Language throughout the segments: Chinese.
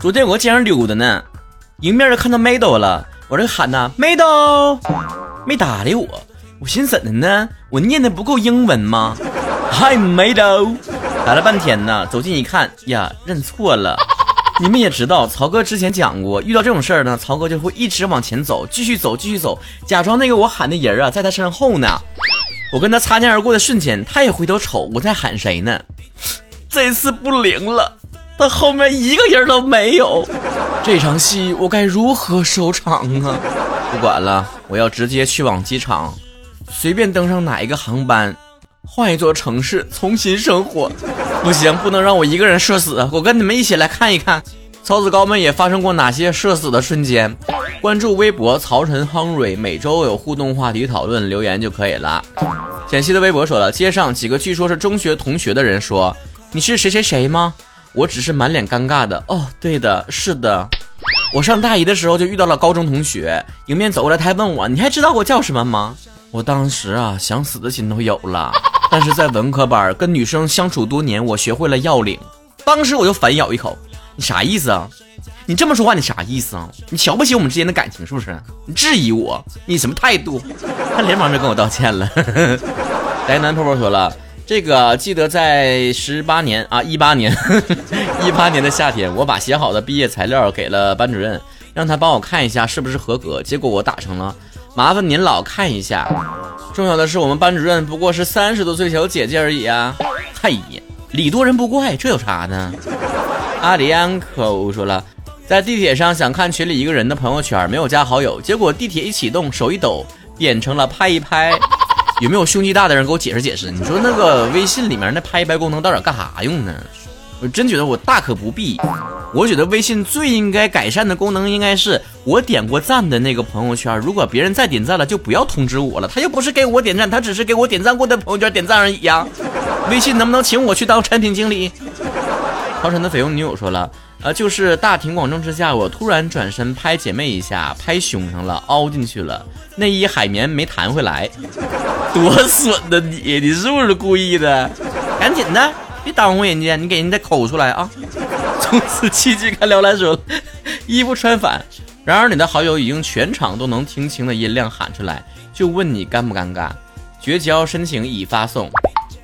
昨天我街上溜达呢，迎面就看到梅豆了，我这喊呐，梅豆，没搭理我。我寻思怎的呢？我念的不够英文吗？Hi 梅豆，打了半天呢，走近一看呀，认错了。你们也知道，曹哥之前讲过，遇到这种事儿呢，曹哥就会一直往前走，继续走，继续走，假装那个我喊的人啊，在他身后呢。我跟他擦肩而过的瞬间，他也回头瞅我在喊谁呢？这次不灵了，他后面一个人都没有。这场戏我该如何收场啊？不管了，我要直接去往机场，随便登上哪一个航班，换一座城市重新生活。不行，不能让我一个人社死。我跟你们一起来看一看，曹子高们也发生过哪些社死的瞬间。关注微博曹晨亨瑞，每周有互动话题讨论，留言就可以了。简溪的微博说了，街上几个据说是中学同学的人说：“你是谁谁谁吗？”我只是满脸尴尬的。哦，对的，是的。我上大一的时候就遇到了高中同学，迎面走过来，他还问我：“你还知道我叫什么吗？”我当时啊，想死的心都有了。但是在文科班跟女生相处多年，我学会了要领。当时我就反咬一口：“你啥意思啊？”你这么说话，你啥意思啊？你瞧不起我们之间的感情是不是？你质疑我，你什么态度？他连忙就跟我道歉了。宅男泡泡说了，这个记得在十八年啊，一八年，一八年的夏天，我把写好的毕业材料给了班主任，让他帮我看一下是不是合格。结果我打成了，麻烦您老看一下。重要的是，我们班主任不过是三十多岁小姐姐而已啊。哎呀，礼多人不怪，这有啥呢？阿里安可说了。在地铁上想看群里一个人的朋友圈，没有加好友，结果地铁一启动，手一抖，变成了拍一拍。有没有胸肌大的人给我解释解释？你说那个微信里面那拍一拍功能到底干啥用呢？我真觉得我大可不必。我觉得微信最应该改善的功能应该是我点过赞的那个朋友圈，如果别人再点赞了，就不要通知我了。他又不是给我点赞，他只是给我点赞过的朋友圈点赞而已呀。微信能不能请我去当产品经理？超神的绯红女友说了。呃，就是大庭广众之下，我突然转身拍姐妹一下，拍胸上了，凹进去了，内衣海绵没弹回来，多损的你，你是不是故意的？赶紧的，别耽误人家，你给人家抠出来啊！从此奇迹看撩来说，衣服穿反，然而你的好友已经全场都能听清的音量喊出来，就问你尴不尴尬？绝交申请已发送。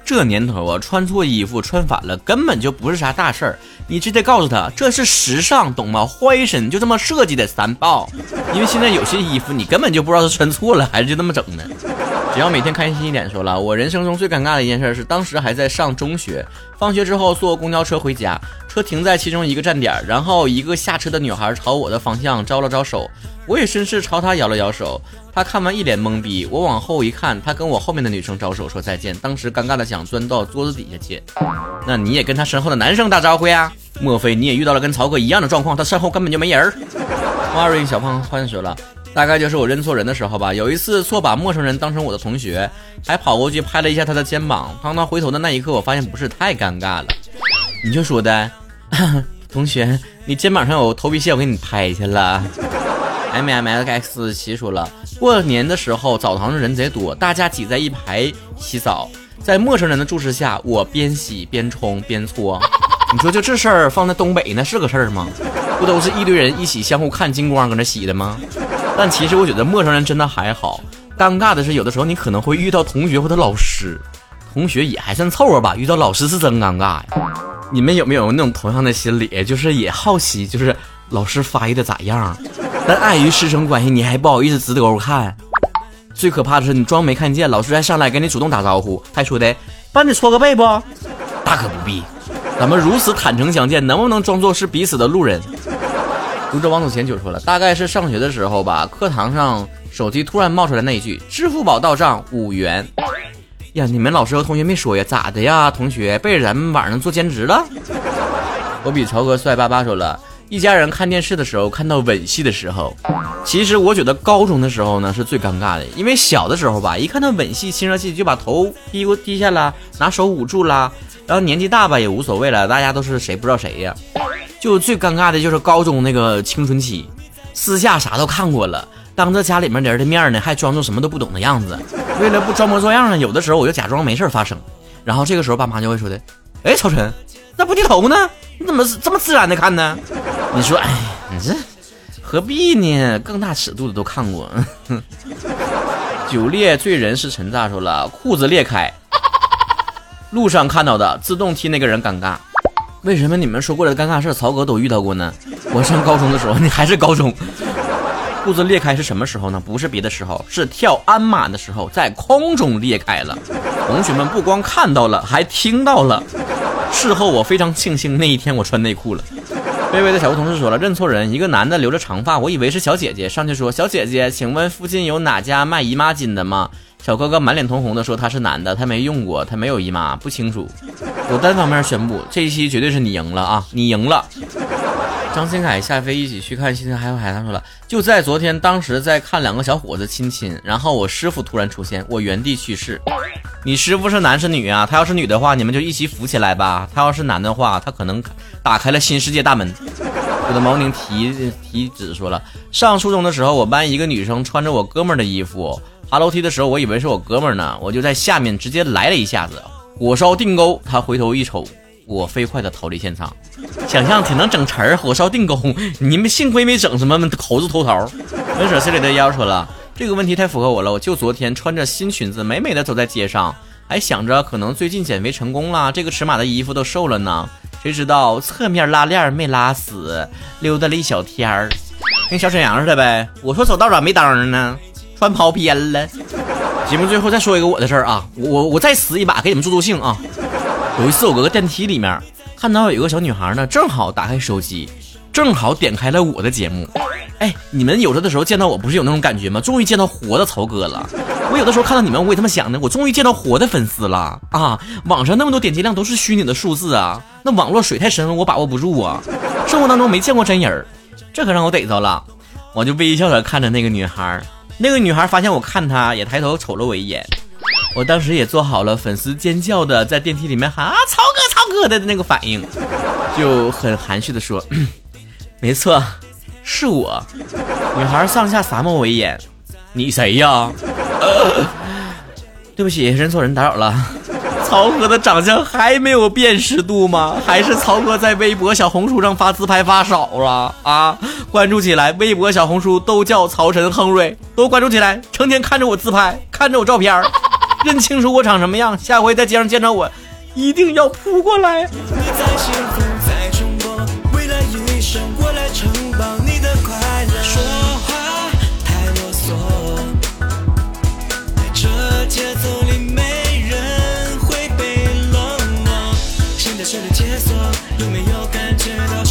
这年头啊，穿错衣服穿反了根本就不是啥大事儿，你直接告诉他这是时尚，懂吗？坏身就这么设计的三炮，因为现在有些衣服你根本就不知道是穿错了还是就那么整的。只要每天开心一点，说了，我人生中最尴尬的一件事是当时还在上中学，放学之后坐公交车回家，车停在其中一个站点，然后一个下车的女孩朝我的方向招了招手，我也顺势朝她摇了摇手。她看完一脸懵逼，我往后一看，她跟我后面的女生招手说再见，当时尴尬的想钻到桌子底下去。那你也跟她身后的男生打招呼呀？莫非你也遇到了跟曹哥一样的状况？他身后根本就没人。花瑞小胖欢说了，大概就是我认错人的时候吧。有一次错把陌生人当成我的同学，还跑过去拍了一下他的肩膀。当他回头的那一刻，我发现不是太尴尬了。你就说的，同学，你肩膀上有头皮屑，我给你拍去了。M M X 七说了，过年的时候澡堂子人贼多，大家挤在一排洗澡，在陌生人的注视下，我边洗边冲边搓。你说就这事儿放在东北那是个事儿吗？不都是一堆人一起相互看金光搁那洗的吗？但其实我觉得陌生人真的还好，尴尬的是有的时候你可能会遇到同学或者老师，同学也还算凑合吧，遇到老师是真尴尬呀。你们有没有那种同样的心理，就是也好奇，就是老师发育的咋样？但碍于师生关系，你还不好意思直勾看。最可怕的是，你装没看见，老师还上来跟你主动打招呼，还说的帮你搓个背不？大可不必。咱们如此坦诚相见，能不能装作是彼此的路人？读者王祖贤就说了，大概是上学的时候吧，课堂上手机突然冒出来那一句：“支付宝到账五元。”呀，你们老师和同学没说呀？咋的呀，同学背着咱们晚上做兼职了？我比曹哥帅巴巴说了。一家人看电视的时候，看到吻戏的时候，其实我觉得高中的时候呢是最尴尬的，因为小的时候吧，一看到吻戏、亲热戏就把头低过低下了，拿手捂住了，然后年纪大吧也无所谓了，大家都是谁不知道谁呀。就最尴尬的就是高中那个青春期，私下啥都看过了，当着家里面人的面呢，还装作什么都不懂的样子。为了不装模作样呢，有的时候我就假装没事发生，然后这个时候爸妈就会说的：“哎，曹晨，那不低头呢？你怎么这么自然的看呢？”你说，哎，你这何必呢？更大尺度的都看过。酒烈醉人是陈大说了，裤子裂开，路上看到的，自动替那个人尴尬。为什么你们说过的尴尬事，曹哥都遇到过呢？我上高中的时候，你还是高中。裤子裂开是什么时候呢？不是别的时候，是跳鞍马的时候，在空中裂开了。同学们不光看到了，还听到了。事后我非常庆幸那一天我穿内裤了。微微的小吴同事说了，认错人，一个男的留着长发，我以为是小姐姐，上去说小姐姐，请问附近有哪家卖姨妈巾的吗？小哥哥满脸通红的说他是男的，他没用过，他没有姨妈，不清楚。我单方面宣布，这一期绝对是你赢了啊，你赢了。张新凯下飞一起去看《星星海海》，他说了，就在昨天，当时在看两个小伙子亲亲，然后我师傅突然出现，我原地去世。你师傅是男是女啊？他要是女的话，你们就一起扶起来吧；他要是男的话，他可能打开了新世界大门。我的毛宁提提子说了，上初中的时候，我班一个女生穿着我哥们儿的衣服，爬楼梯的时候，我以为是我哥们儿呢，我就在下面直接来了一下子，火烧定沟。他回头一瞅。我飞快的逃离现场，想象挺能整词儿，火烧定沟。你们幸亏没整什么猴子偷桃。温舍心里的妖说了，这个问题太符合我了。我就昨天穿着新裙子，美美的走在街上，还想着可能最近减肥成功了，这个尺码的衣服都瘦了呢。谁知道侧面拉链没拉死，溜达了一小天儿，跟小沈阳似的呗。我说走道咋没灯呢？穿跑偏了。节目最后再说一个我的事儿啊，我我再死一把，给你们助助兴啊。有一次，我搁个电梯里面看到有个小女孩呢，正好打开手机，正好点开了我的节目。哎，你们有的时候见到我不是有那种感觉吗？终于见到活的曹哥了。我有的时候看到你们，我也他妈想呢，我终于见到活的粉丝了啊！网上那么多点击量都是虚拟的数字啊，那网络水太深了，我把握不住啊。生活当中没见过真人，这可让我逮着了。我就微笑着看着那个女孩，那个女孩发现我看她，也抬头瞅了我一眼。我当时也做好了粉丝尖叫的在电梯里面喊啊曹哥曹哥的那个反应，就很含蓄的说，没错，是我。女孩上下撒么我一眼，你谁呀？对不起，认错人打扰了。曹哥的长相还没有辨识度吗？还是曹哥在微博、小红书上发自拍发少了啊？关注起来，微博、小红书都叫曹晨亨瑞，都关注起来，成天看着我自拍，看着我照片儿认清楚我长什么样，下回在街上见着我，一定要扑过来。有没有感觉到？